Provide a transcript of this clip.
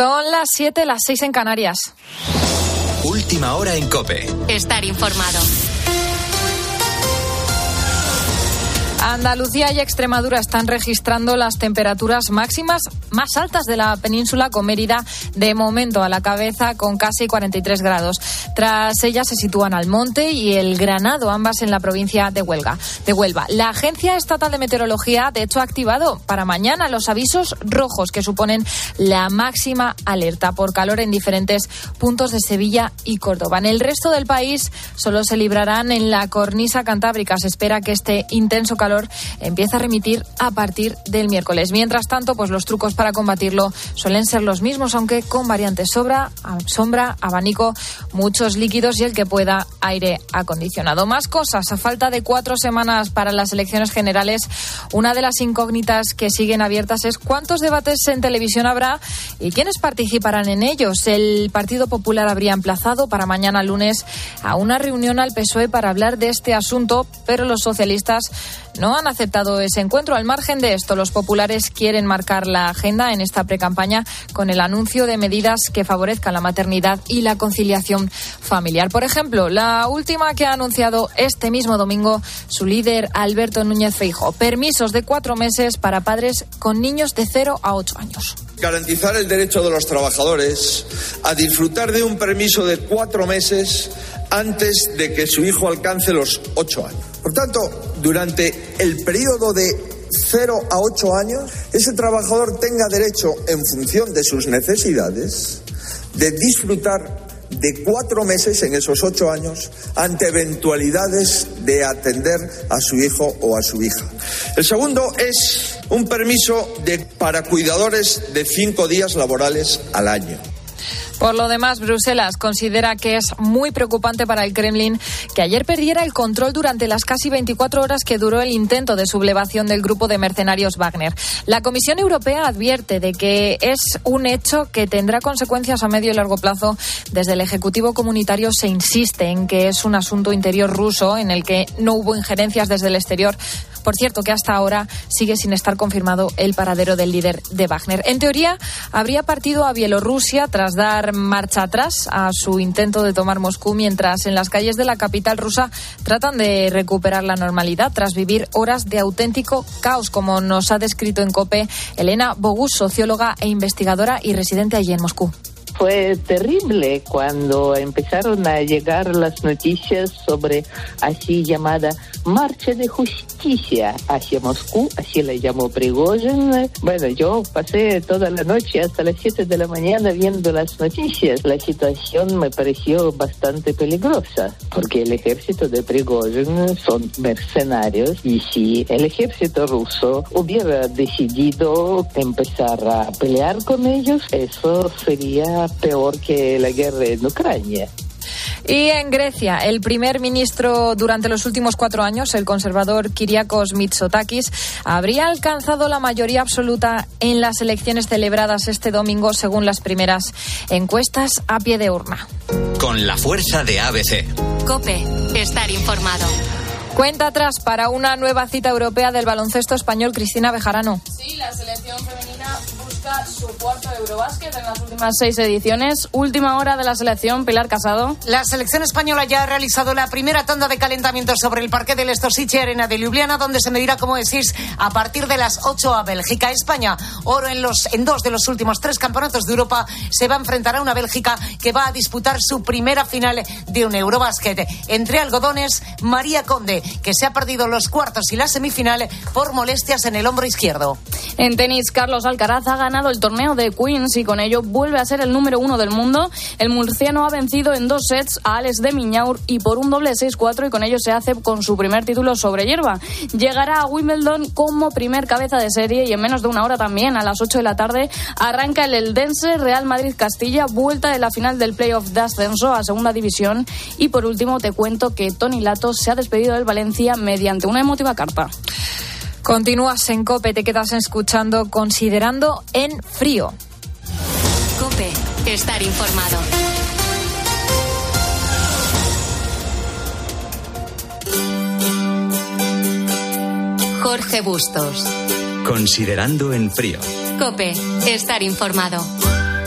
Son las 7, las 6 en Canarias. Última hora en Cope. Estar informado. Andalucía y Extremadura están registrando las temperaturas máximas más altas de la península, con Mérida de momento a la cabeza con casi 43 grados. Tras ellas se sitúan Almonte y el Granado, ambas en la provincia de Huelva. De Huelva. La Agencia Estatal de Meteorología, de hecho, ha activado para mañana los avisos rojos que suponen la máxima alerta por calor en diferentes puntos de Sevilla y Córdoba. En el resto del país solo se librarán en la cornisa cantábrica. Se espera que este intenso calor empieza a remitir a partir del miércoles. Mientras tanto, pues los trucos para combatirlo suelen ser los mismos, aunque con variantes sobra, sombra, abanico, muchos líquidos y el que pueda aire acondicionado. Más cosas. A falta de cuatro semanas para las elecciones generales, una de las incógnitas que siguen abiertas es cuántos debates en televisión habrá y quiénes participarán en ellos. El Partido Popular habría emplazado para mañana lunes a una reunión al PSOE para hablar de este asunto, pero los socialistas no han aceptado ese encuentro. Al margen de esto, los populares quieren marcar la agenda en esta precampaña con el anuncio de medidas que favorezcan la maternidad y la conciliación familiar. Por ejemplo, la última que ha anunciado este mismo domingo su líder Alberto Núñez Feijo, permisos de cuatro meses para padres con niños de 0 a 8 años. Garantizar el derecho de los trabajadores a disfrutar de un permiso de cuatro meses antes de que su hijo alcance los ocho años. Por tanto, durante el periodo de 0 a 8 años, ese trabajador tenga derecho, en función de sus necesidades, de disfrutar de cuatro meses en esos ocho años ante eventualidades de atender a su hijo o a su hija. El segundo es un permiso de, para cuidadores de cinco días laborales al año. Por lo demás, Bruselas considera que es muy preocupante para el Kremlin que ayer perdiera el control durante las casi 24 horas que duró el intento de sublevación del grupo de mercenarios Wagner. La Comisión Europea advierte de que es un hecho que tendrá consecuencias a medio y largo plazo. Desde el Ejecutivo Comunitario se insiste en que es un asunto interior ruso en el que no hubo injerencias desde el exterior. Por cierto, que hasta ahora sigue sin estar confirmado el paradero del líder de Wagner. En teoría, habría partido a Bielorrusia tras dar marcha atrás a su intento de tomar Moscú, mientras en las calles de la capital rusa tratan de recuperar la normalidad tras vivir horas de auténtico caos, como nos ha descrito en COPE Elena Bogus, socióloga e investigadora y residente allí en Moscú fue terrible cuando empezaron a llegar las noticias sobre así llamada marcha de justicia hacia Moscú, así la llamó Prigozhin. Bueno, yo pasé toda la noche hasta las 7 de la mañana viendo las noticias. La situación me pareció bastante peligrosa, porque el ejército de Prigozhin son mercenarios y si el ejército ruso hubiera decidido empezar a pelear con ellos, eso sería peor que la guerra en Ucrania. Y en Grecia, el primer ministro durante los últimos cuatro años, el conservador Kyriakos Mitsotakis, habría alcanzado la mayoría absoluta en las elecciones celebradas este domingo, según las primeras encuestas a pie de urna. Con la fuerza de ABC. Cope, estar informado. Cuenta atrás para una nueva cita europea del baloncesto español, Cristina Bejarano. Sí, la selección femenina busca su cuarto Eurobásquet en las últimas seis ediciones. Última hora de la selección, Pilar Casado. La selección española ya ha realizado la primera tanda de calentamiento sobre el parque del Estosiche Arena de Ljubljana, donde se medirá, como decís, a partir de las 8 a Bélgica. España, oro en, los, en dos de los últimos tres campeonatos de Europa, se va a enfrentar a una Bélgica que va a disputar su primera final de un Eurobásquet. Entre algodones, María Conde, que se ha perdido los cuartos y la semifinal por molestias en el hombro izquierdo. En tenis, Carlos Alcaraz ha ganado el torneo de Queens y con ello vuelve a ser el número uno del mundo. El murciano ha vencido en dos sets a Alex de Miñaur y por un doble 6-4 y con ello se hace con su primer título sobre hierba. Llegará a Wimbledon como primer cabeza de serie y en menos de una hora también, a las 8 de la tarde, arranca el Eldense Real Madrid Castilla, vuelta de la final del playoff de ascenso a segunda división. Y por último te cuento que Tony Lato se ha despedido del Valencia mediante una emotiva carta. Continúas en COPE, te quedas escuchando Considerando en Frío. Cope, estar informado. Jorge Bustos. Considerando en frío. Cope, estar informado.